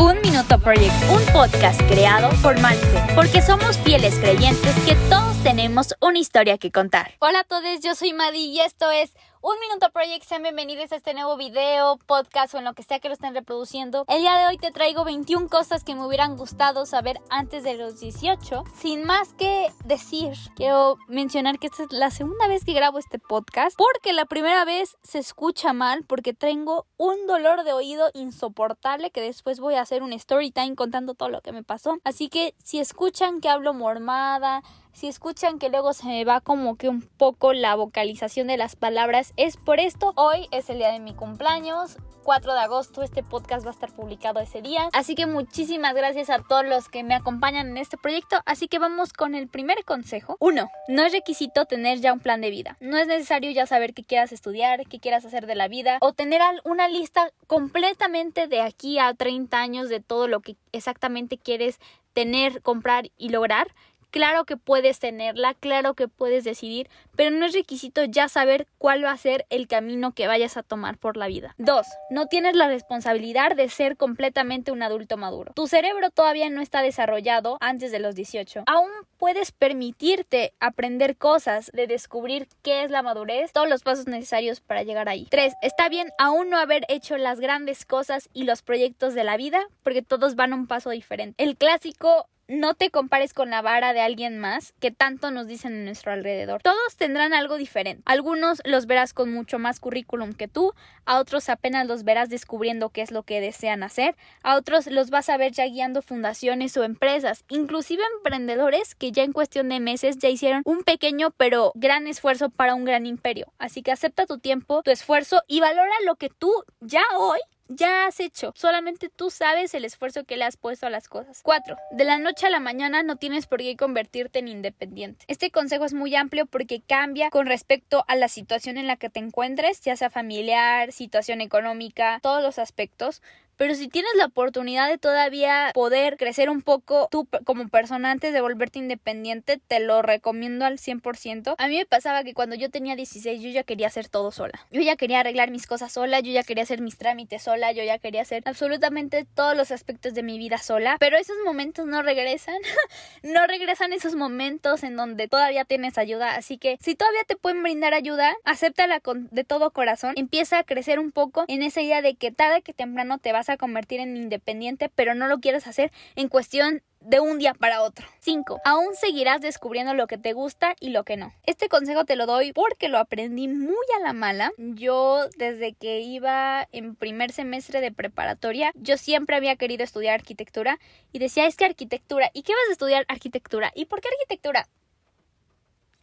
Un Minuto Project, un podcast creado por Malfe, porque somos fieles creyentes que todos tenemos una historia que contar. Hola a todos, yo soy Madi y esto es un Minuto Project, sean bienvenidos a este nuevo video, podcast o en lo que sea que lo estén reproduciendo. El día de hoy te traigo 21 cosas que me hubieran gustado saber antes de los 18. Sin más que decir, quiero mencionar que esta es la segunda vez que grabo este podcast, porque la primera vez se escucha mal, porque tengo un dolor de oído insoportable que después voy a hacer un story time contando todo lo que me pasó. Así que si escuchan que hablo mormada, si escuchan que luego se me va como que un poco la vocalización de las palabras, es por esto. Hoy es el día de mi cumpleaños. 4 de agosto este podcast va a estar publicado ese día. Así que muchísimas gracias a todos los que me acompañan en este proyecto. Así que vamos con el primer consejo. 1. No es requisito tener ya un plan de vida. No es necesario ya saber qué quieras estudiar, qué quieras hacer de la vida o tener una lista completamente de aquí a 30 años de todo lo que exactamente quieres tener, comprar y lograr. Claro que puedes tenerla, claro que puedes decidir, pero no es requisito ya saber cuál va a ser el camino que vayas a tomar por la vida. 2. No tienes la responsabilidad de ser completamente un adulto maduro. Tu cerebro todavía no está desarrollado antes de los 18. Aún puedes permitirte aprender cosas, de descubrir qué es la madurez, todos los pasos necesarios para llegar ahí. 3. Está bien aún no haber hecho las grandes cosas y los proyectos de la vida, porque todos van a un paso diferente. El clásico no te compares con la vara de alguien más que tanto nos dicen en nuestro alrededor. Todos tendrán algo diferente. Algunos los verás con mucho más currículum que tú, a otros apenas los verás descubriendo qué es lo que desean hacer, a otros los vas a ver ya guiando fundaciones o empresas, inclusive emprendedores que ya en cuestión de meses ya hicieron un pequeño pero gran esfuerzo para un gran imperio. Así que acepta tu tiempo, tu esfuerzo y valora lo que tú ya hoy ya has hecho. Solamente tú sabes el esfuerzo que le has puesto a las cosas. 4. De la noche a la mañana no tienes por qué convertirte en independiente. Este consejo es muy amplio porque cambia con respecto a la situación en la que te encuentres, ya sea familiar, situación económica, todos los aspectos. Pero si tienes la oportunidad de todavía poder crecer un poco tú como persona antes de volverte independiente, te lo recomiendo al 100%. A mí me pasaba que cuando yo tenía 16 yo ya quería hacer todo sola. Yo ya quería arreglar mis cosas sola, yo ya quería hacer mis trámites sola, yo ya quería hacer absolutamente todos los aspectos de mi vida sola. Pero esos momentos no regresan. no regresan esos momentos en donde todavía tienes ayuda. Así que si todavía te pueden brindar ayuda, acéptala con, de todo corazón. Empieza a crecer un poco en esa idea de que tarde que temprano te vas a convertir en independiente, pero no lo quieres hacer en cuestión de un día para otro. 5. Aún seguirás descubriendo lo que te gusta y lo que no. Este consejo te lo doy porque lo aprendí muy a la mala. Yo desde que iba en primer semestre de preparatoria, yo siempre había querido estudiar arquitectura y decía, es que arquitectura, ¿y qué vas a estudiar arquitectura? ¿Y por qué arquitectura?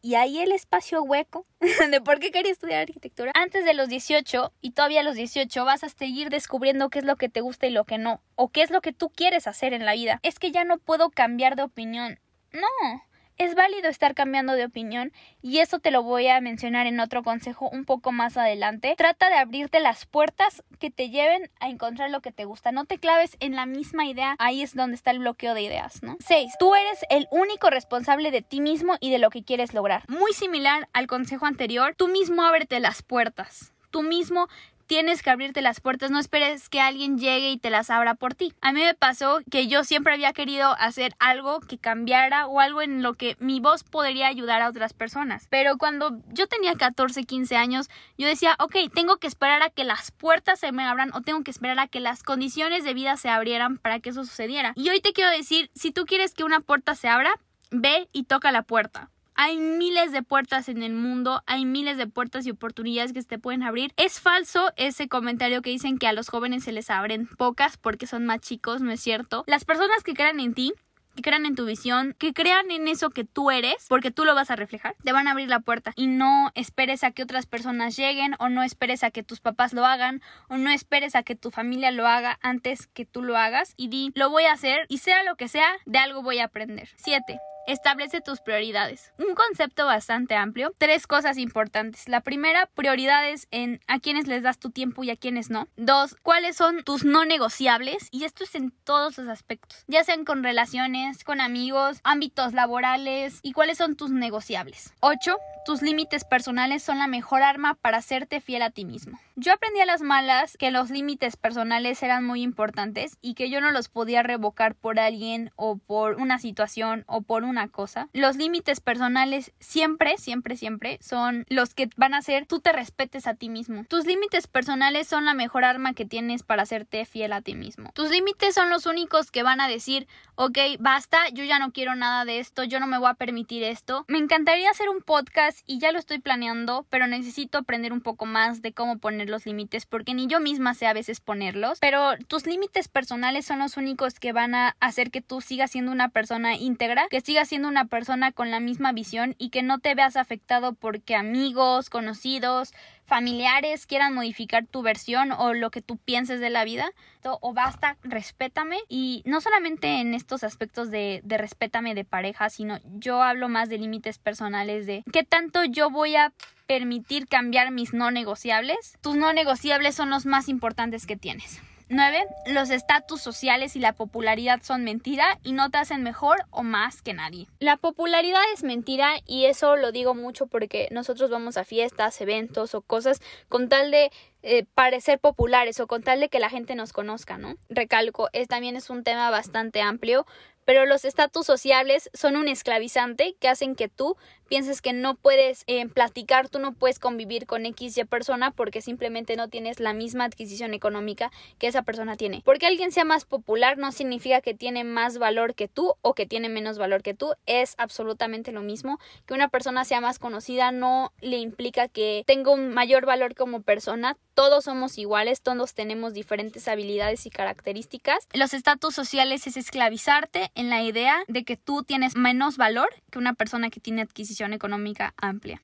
Y ahí el espacio hueco de por qué quería estudiar arquitectura. Antes de los 18 y todavía a los 18 vas a seguir descubriendo qué es lo que te gusta y lo que no, o qué es lo que tú quieres hacer en la vida. Es que ya no puedo cambiar de opinión. No, es válido estar cambiando de opinión y eso te lo voy a mencionar en otro consejo un poco más adelante. Trata de abrirte las puertas que te lleven a encontrar lo que te gusta. No te claves en la misma idea. Ahí es donde está el bloqueo de ideas, ¿no? 6. Tú eres el único responsable de ti mismo y de lo que quieres lograr. Muy similar al consejo anterior, tú mismo ábrete las puertas. Tú mismo tienes que abrirte las puertas, no esperes que alguien llegue y te las abra por ti. A mí me pasó que yo siempre había querido hacer algo que cambiara o algo en lo que mi voz podría ayudar a otras personas. Pero cuando yo tenía 14, 15 años, yo decía, ok, tengo que esperar a que las puertas se me abran o tengo que esperar a que las condiciones de vida se abrieran para que eso sucediera. Y hoy te quiero decir, si tú quieres que una puerta se abra, ve y toca la puerta. Hay miles de puertas en el mundo, hay miles de puertas y oportunidades que se te pueden abrir. Es falso ese comentario que dicen que a los jóvenes se les abren pocas porque son más chicos, no es cierto. Las personas que crean en ti que crean en tu visión, que crean en eso que tú eres, porque tú lo vas a reflejar, te van a abrir la puerta y no esperes a que otras personas lleguen o no esperes a que tus papás lo hagan o no esperes a que tu familia lo haga antes que tú lo hagas y di, lo voy a hacer y sea lo que sea, de algo voy a aprender. 7. Establece tus prioridades. Un concepto bastante amplio. Tres cosas importantes. La primera, prioridades en a quienes les das tu tiempo y a quienes no. Dos, cuáles son tus no negociables. Y esto es en todos los aspectos. Ya sean con relaciones, con amigos, ámbitos laborales y cuáles son tus negociables. Ocho, tus límites personales son la mejor arma para hacerte fiel a ti mismo. Yo aprendí a las malas que los límites personales eran muy importantes y que yo no los podía revocar por alguien o por una situación o por una cosa. Los límites personales siempre, siempre, siempre son los que van a hacer tú te respetes a ti mismo. Tus límites personales son la mejor arma que tienes para hacerte fiel a ti mismo. Tus límites son los únicos que van a decir, ok, basta, yo ya no quiero nada de esto, yo no me voy a permitir esto. Me encantaría hacer un podcast y ya lo estoy planeando, pero necesito aprender un poco más de cómo poner los límites porque ni yo misma sé a veces ponerlos, pero tus límites personales son los únicos que van a hacer que tú sigas siendo una persona íntegra, que sigas siendo una persona con la misma visión y que no te veas afectado porque amigos, conocidos, familiares quieran modificar tu versión o lo que tú pienses de la vida, o basta, respétame. Y no solamente en estos aspectos de, de respétame de pareja, sino yo hablo más de límites personales, de qué tanto yo voy a permitir cambiar mis no negociables. Tus no negociables son los más importantes que tienes. 9. Los estatus sociales y la popularidad son mentira y no te hacen mejor o más que nadie. La popularidad es mentira y eso lo digo mucho porque nosotros vamos a fiestas, eventos o cosas con tal de eh, parecer populares o con tal de que la gente nos conozca, ¿no? Recalco, es, también es un tema bastante amplio, pero los estatus sociales son un esclavizante que hacen que tú pienses que no puedes eh, platicar, tú no puedes convivir con X y persona porque simplemente no tienes la misma adquisición económica que esa persona tiene. Porque alguien sea más popular no significa que tiene más valor que tú o que tiene menos valor que tú, es absolutamente lo mismo. Que una persona sea más conocida no le implica que tenga un mayor valor como persona, todos somos iguales, todos tenemos diferentes habilidades y características. Los estatus sociales es esclavizarte en la idea de que tú tienes menos valor que una persona que tiene adquisición económica amplia.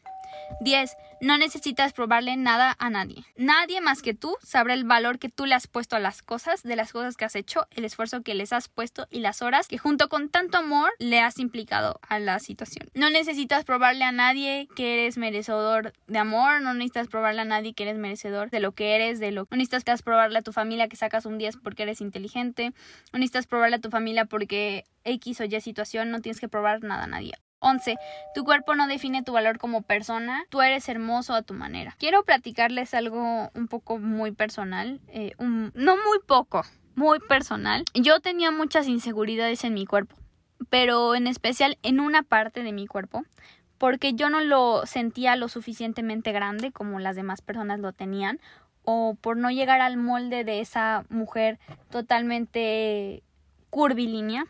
10. No necesitas probarle nada a nadie. Nadie más que tú sabrá el valor que tú le has puesto a las cosas, de las cosas que has hecho, el esfuerzo que les has puesto y las horas que junto con tanto amor le has implicado a la situación. No necesitas probarle a nadie que eres merecedor de amor, no necesitas probarle a nadie que eres merecedor de lo que eres, de lo no necesitas probarle a tu familia que sacas un 10 porque eres inteligente, no necesitas probarle a tu familia porque X o Y situación, no tienes que probar nada a nadie. 11. Tu cuerpo no define tu valor como persona, tú eres hermoso a tu manera. Quiero platicarles algo un poco muy personal, eh, no muy poco, muy personal. Yo tenía muchas inseguridades en mi cuerpo, pero en especial en una parte de mi cuerpo, porque yo no lo sentía lo suficientemente grande como las demás personas lo tenían, o por no llegar al molde de esa mujer totalmente curvilínea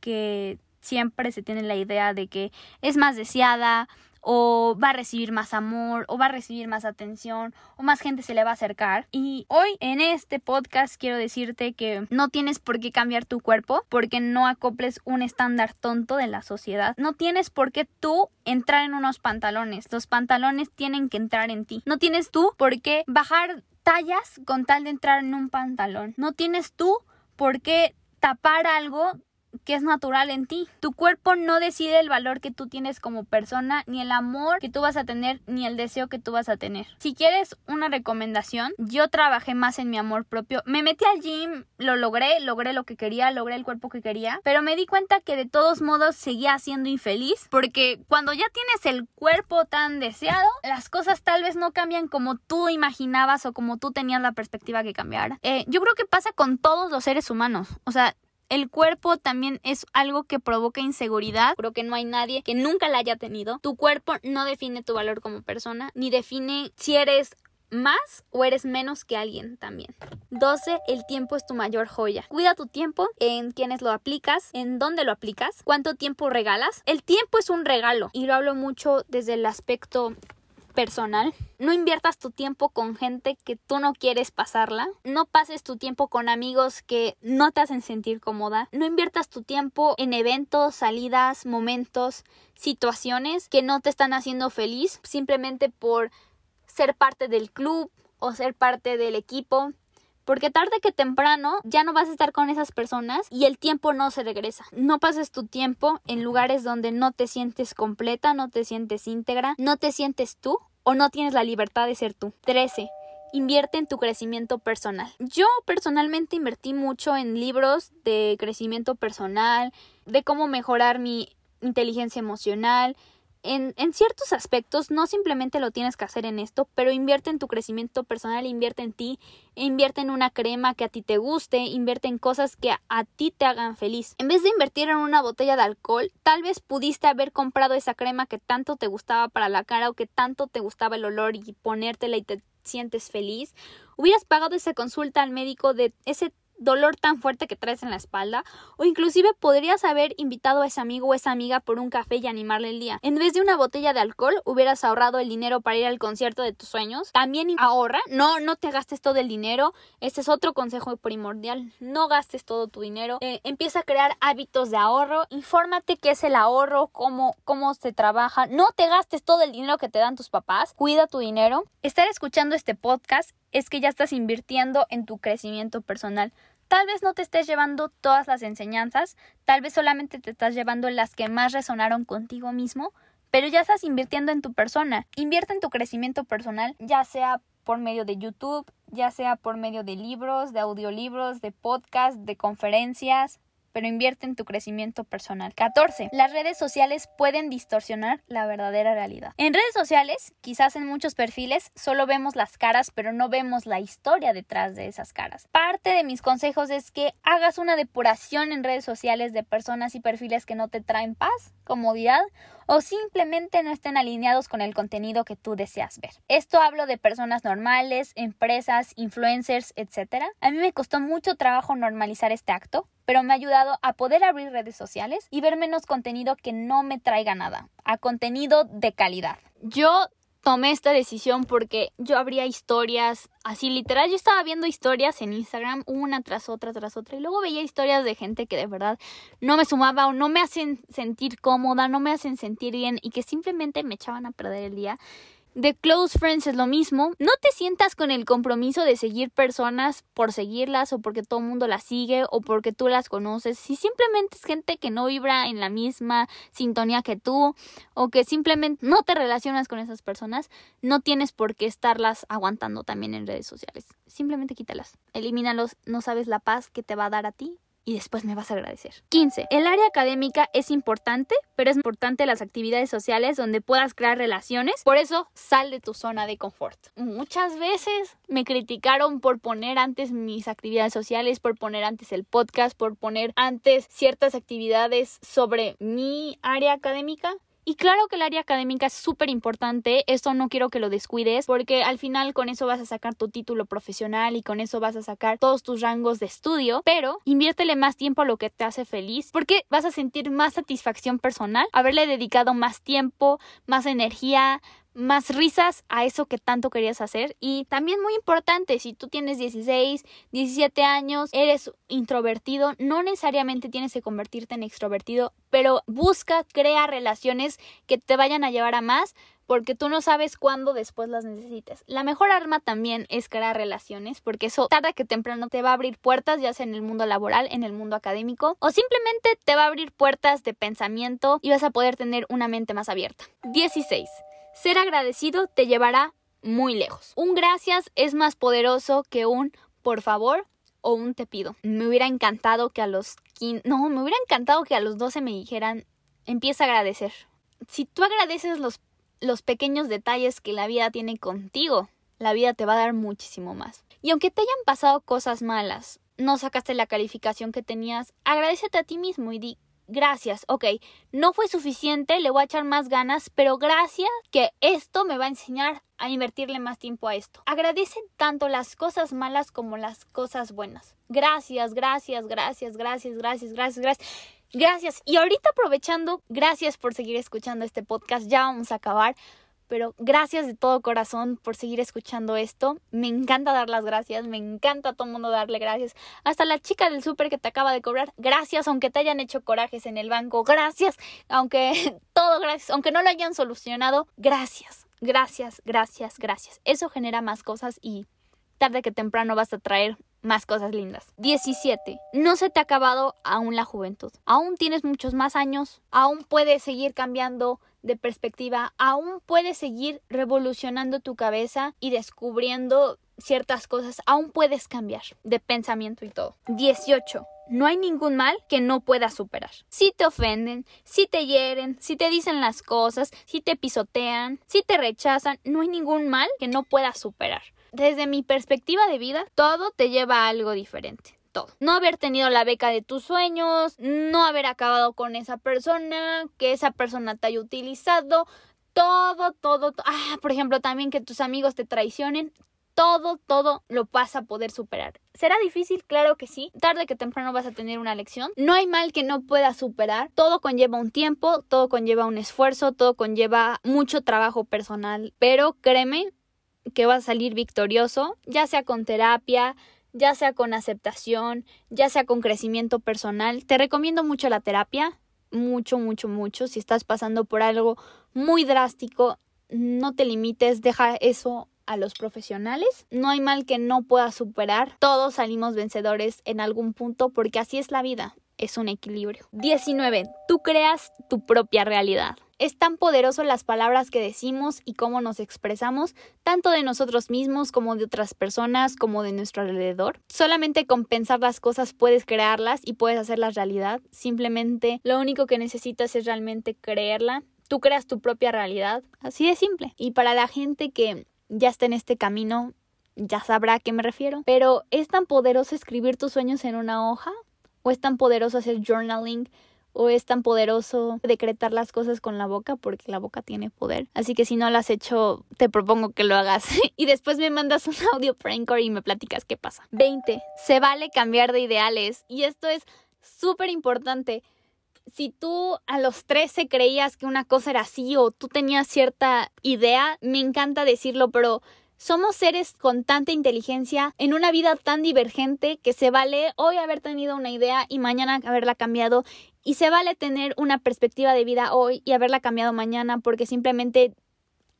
que siempre se tiene la idea de que es más deseada o va a recibir más amor o va a recibir más atención o más gente se le va a acercar. Y hoy en este podcast quiero decirte que no tienes por qué cambiar tu cuerpo porque no acoples un estándar tonto de la sociedad. No tienes por qué tú entrar en unos pantalones. Los pantalones tienen que entrar en ti. No tienes tú por qué bajar tallas con tal de entrar en un pantalón. No tienes tú por qué tapar algo que es natural en ti. Tu cuerpo no decide el valor que tú tienes como persona, ni el amor que tú vas a tener, ni el deseo que tú vas a tener. Si quieres una recomendación, yo trabajé más en mi amor propio. Me metí al gym, lo logré, logré lo que quería, logré el cuerpo que quería, pero me di cuenta que de todos modos seguía siendo infeliz porque cuando ya tienes el cuerpo tan deseado, las cosas tal vez no cambian como tú imaginabas o como tú tenías la perspectiva que cambiara. Eh, yo creo que pasa con todos los seres humanos. O sea, el cuerpo también es algo que provoca inseguridad. Creo que no hay nadie que nunca la haya tenido. Tu cuerpo no define tu valor como persona, ni define si eres más o eres menos que alguien también. 12. El tiempo es tu mayor joya. Cuida tu tiempo, en quienes lo aplicas, en dónde lo aplicas, cuánto tiempo regalas. El tiempo es un regalo y lo hablo mucho desde el aspecto personal. No inviertas tu tiempo con gente que tú no quieres pasarla. No pases tu tiempo con amigos que no te hacen sentir cómoda. No inviertas tu tiempo en eventos, salidas, momentos, situaciones que no te están haciendo feliz simplemente por ser parte del club o ser parte del equipo porque tarde que temprano ya no vas a estar con esas personas y el tiempo no se regresa. No pases tu tiempo en lugares donde no te sientes completa, no te sientes íntegra, no te sientes tú o no tienes la libertad de ser tú. 13. Invierte en tu crecimiento personal. Yo personalmente invertí mucho en libros de crecimiento personal, de cómo mejorar mi inteligencia emocional, en, en, ciertos aspectos no simplemente lo tienes que hacer en esto, pero invierte en tu crecimiento personal, invierte en ti, invierte en una crema que a ti te guste, invierte en cosas que a, a, ti te hagan feliz. En vez de invertir en una botella de alcohol, tal vez pudiste haber comprado esa crema que tanto te gustaba para la cara o que tanto te gustaba el olor y ponértela y te sientes feliz. Hubieras pagado esa consulta al médico de ese dolor tan fuerte que traes en la espalda, o inclusive podrías haber invitado a ese amigo o esa amiga por un café y animarle el día. En vez de una botella de alcohol, hubieras ahorrado el dinero para ir al concierto de tus sueños. También ahorra, no, no te gastes todo el dinero. Este es otro consejo primordial. No gastes todo tu dinero. Eh, empieza a crear hábitos de ahorro. Infórmate qué es el ahorro, cómo, cómo se trabaja. No te gastes todo el dinero que te dan tus papás. Cuida tu dinero. Estar escuchando este podcast es que ya estás invirtiendo en tu crecimiento personal. Tal vez no te estés llevando todas las enseñanzas, tal vez solamente te estás llevando las que más resonaron contigo mismo, pero ya estás invirtiendo en tu persona. Invierte en tu crecimiento personal, ya sea por medio de YouTube, ya sea por medio de libros, de audiolibros, de podcasts, de conferencias, pero invierte en tu crecimiento personal. 14. Las redes sociales pueden distorsionar la verdadera realidad. En redes sociales, quizás en muchos perfiles, solo vemos las caras, pero no vemos la historia detrás de esas caras. Parte de mis consejos es que hagas una depuración en redes sociales de personas y perfiles que no te traen paz, comodidad o simplemente no estén alineados con el contenido que tú deseas ver. Esto hablo de personas normales, empresas, influencers, etc. A mí me costó mucho trabajo normalizar este acto, pero me ha ayudado a poder abrir redes sociales y ver menos contenido que no me traiga nada, a contenido de calidad. Yo tomé esta decisión porque yo abría historias así literal yo estaba viendo historias en Instagram una tras otra tras otra y luego veía historias de gente que de verdad no me sumaba o no me hacen sentir cómoda, no me hacen sentir bien y que simplemente me echaban a perder el día de Close Friends es lo mismo. No te sientas con el compromiso de seguir personas por seguirlas o porque todo el mundo las sigue o porque tú las conoces. Si simplemente es gente que no vibra en la misma sintonía que tú o que simplemente no te relacionas con esas personas, no tienes por qué estarlas aguantando también en redes sociales. Simplemente quítalas. Elimínalos. No sabes la paz que te va a dar a ti y después me vas a agradecer. 15. El área académica es importante, pero es importante las actividades sociales donde puedas crear relaciones. Por eso, sal de tu zona de confort. Muchas veces me criticaron por poner antes mis actividades sociales, por poner antes el podcast, por poner antes ciertas actividades sobre mi área académica. Y claro que el área académica es súper importante, esto no quiero que lo descuides porque al final con eso vas a sacar tu título profesional y con eso vas a sacar todos tus rangos de estudio, pero inviértele más tiempo a lo que te hace feliz porque vas a sentir más satisfacción personal, haberle dedicado más tiempo, más energía, más risas a eso que tanto querías hacer. Y también muy importante, si tú tienes 16, 17 años, eres introvertido, no necesariamente tienes que convertirte en extrovertido, pero busca, crea relaciones que te vayan a llevar a más porque tú no sabes cuándo después las necesites. La mejor arma también es crear relaciones, porque eso tarde que temprano te va a abrir puertas, ya sea en el mundo laboral, en el mundo académico, o simplemente te va a abrir puertas de pensamiento y vas a poder tener una mente más abierta. 16. Ser agradecido te llevará muy lejos. Un gracias es más poderoso que un por favor o un te pido. Me hubiera encantado que a los 15, no, me hubiera encantado que a los 12 me dijeran, empieza a agradecer. Si tú agradeces los, los pequeños detalles que la vida tiene contigo, la vida te va a dar muchísimo más. Y aunque te hayan pasado cosas malas, no sacaste la calificación que tenías, agradecete a ti mismo y di gracias, ok, no fue suficiente, le voy a echar más ganas, pero gracias que esto me va a enseñar a invertirle más tiempo a esto. Agradecen tanto las cosas malas como las cosas buenas. Gracias, gracias, gracias, gracias, gracias, gracias, gracias. Gracias. Y ahorita aprovechando, gracias por seguir escuchando este podcast. Ya vamos a acabar pero gracias de todo corazón por seguir escuchando esto. Me encanta dar las gracias, me encanta a todo mundo darle gracias. Hasta la chica del súper que te acaba de cobrar, gracias, aunque te hayan hecho corajes en el banco, gracias, aunque todo gracias, aunque no lo hayan solucionado, gracias, gracias, gracias, gracias. Eso genera más cosas y tarde que temprano vas a traer más cosas lindas. 17. No se te ha acabado aún la juventud. Aún tienes muchos más años, aún puedes seguir cambiando de perspectiva, aún puedes seguir revolucionando tu cabeza y descubriendo ciertas cosas, aún puedes cambiar de pensamiento y todo. 18. No hay ningún mal que no puedas superar. Si te ofenden, si te hieren, si te dicen las cosas, si te pisotean, si te rechazan, no hay ningún mal que no puedas superar. Desde mi perspectiva de vida, todo te lleva a algo diferente. Todo. No haber tenido la beca de tus sueños, no haber acabado con esa persona, que esa persona te haya utilizado, todo, todo, ah, por ejemplo, también que tus amigos te traicionen, todo, todo lo vas a poder superar. ¿Será difícil? Claro que sí. Tarde que temprano vas a tener una lección. No hay mal que no puedas superar. Todo conlleva un tiempo, todo conlleva un esfuerzo, todo conlleva mucho trabajo personal. Pero créeme que vas a salir victorioso, ya sea con terapia, ya sea con aceptación, ya sea con crecimiento personal. Te recomiendo mucho la terapia, mucho, mucho, mucho. Si estás pasando por algo muy drástico, no te limites, deja eso a los profesionales. No hay mal que no pueda superar. Todos salimos vencedores en algún punto porque así es la vida. Es un equilibrio. 19. Tú creas tu propia realidad. Es tan poderoso las palabras que decimos y cómo nos expresamos, tanto de nosotros mismos como de otras personas, como de nuestro alrededor. Solamente con pensar las cosas puedes crearlas y puedes hacerlas realidad. Simplemente lo único que necesitas es realmente creerla. Tú creas tu propia realidad. Así de simple. Y para la gente que ya está en este camino, ya sabrá a qué me refiero. Pero ¿es tan poderoso escribir tus sueños en una hoja? ¿O es tan poderoso hacer journaling? ¿O es tan poderoso decretar las cosas con la boca? Porque la boca tiene poder. Así que si no lo has hecho, te propongo que lo hagas. y después me mandas un audio prankor y me platicas qué pasa. 20. Se vale cambiar de ideales. Y esto es súper importante si tú a los 13 creías que una cosa era así o tú tenías cierta idea, me encanta decirlo, pero somos seres con tanta inteligencia en una vida tan divergente que se vale hoy haber tenido una idea y mañana haberla cambiado. Y se vale tener una perspectiva de vida hoy y haberla cambiado mañana porque simplemente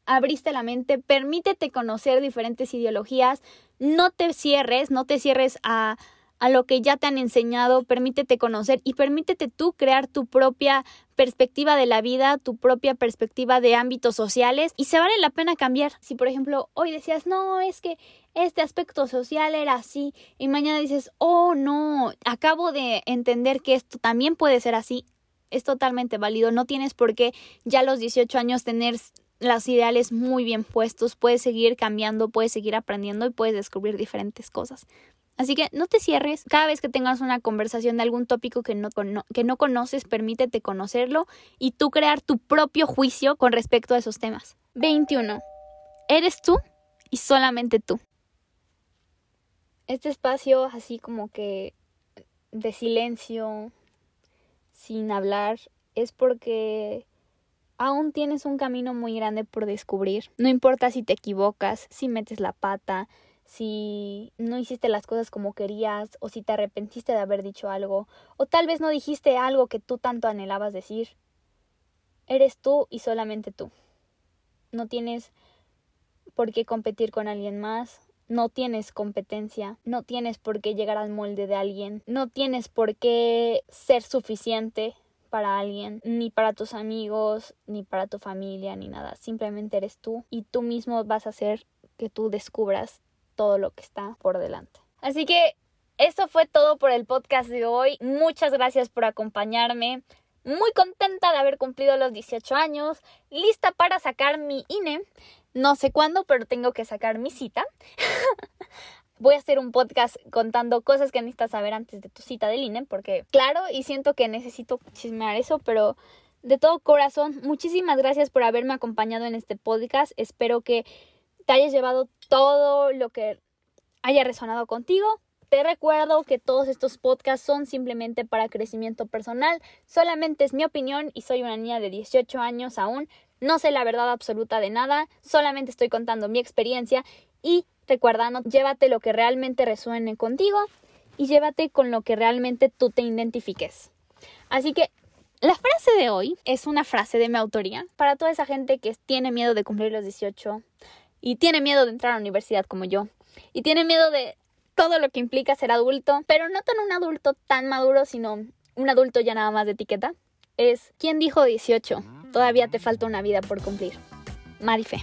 abriste la mente, permítete conocer diferentes ideologías, no te cierres, no te cierres a a lo que ya te han enseñado, permítete conocer y permítete tú crear tu propia perspectiva de la vida, tu propia perspectiva de ámbitos sociales y se vale la pena cambiar. Si por ejemplo hoy decías, no, es que este aspecto social era así y mañana dices, oh no, acabo de entender que esto también puede ser así, es totalmente válido, no tienes por qué ya a los 18 años tener los ideales muy bien puestos, puedes seguir cambiando, puedes seguir aprendiendo y puedes descubrir diferentes cosas. Así que no te cierres. Cada vez que tengas una conversación de algún tópico que no, que no conoces, permítete conocerlo y tú crear tu propio juicio con respecto a esos temas. 21. Eres tú y solamente tú. Este espacio así como que de silencio, sin hablar, es porque aún tienes un camino muy grande por descubrir. No importa si te equivocas, si metes la pata, si no hiciste las cosas como querías o si te arrepentiste de haber dicho algo o tal vez no dijiste algo que tú tanto anhelabas decir. Eres tú y solamente tú. No tienes por qué competir con alguien más, no tienes competencia, no tienes por qué llegar al molde de alguien, no tienes por qué ser suficiente para alguien, ni para tus amigos, ni para tu familia, ni nada. Simplemente eres tú y tú mismo vas a hacer que tú descubras todo lo que está por delante. Así que eso fue todo por el podcast de hoy. Muchas gracias por acompañarme. Muy contenta de haber cumplido los 18 años, lista para sacar mi INE. No sé cuándo, pero tengo que sacar mi cita. Voy a hacer un podcast contando cosas que necesitas saber antes de tu cita del INE, porque claro, y siento que necesito chismear eso, pero de todo corazón, muchísimas gracias por haberme acompañado en este podcast. Espero que te hayas llevado todo lo que haya resonado contigo. Te recuerdo que todos estos podcasts son simplemente para crecimiento personal, solamente es mi opinión y soy una niña de 18 años aún, no sé la verdad absoluta de nada, solamente estoy contando mi experiencia. Y recuerda, llévate lo que realmente resuene contigo y llévate con lo que realmente tú te identifiques. Así que la frase de hoy es una frase de mi autoría. Para toda esa gente que tiene miedo de cumplir los 18, y tiene miedo de entrar a la universidad como yo y tiene miedo de todo lo que implica ser adulto, pero no tan un adulto tan maduro, sino un adulto ya nada más de etiqueta, es ¿quién dijo 18? Todavía te falta una vida por cumplir. Marife.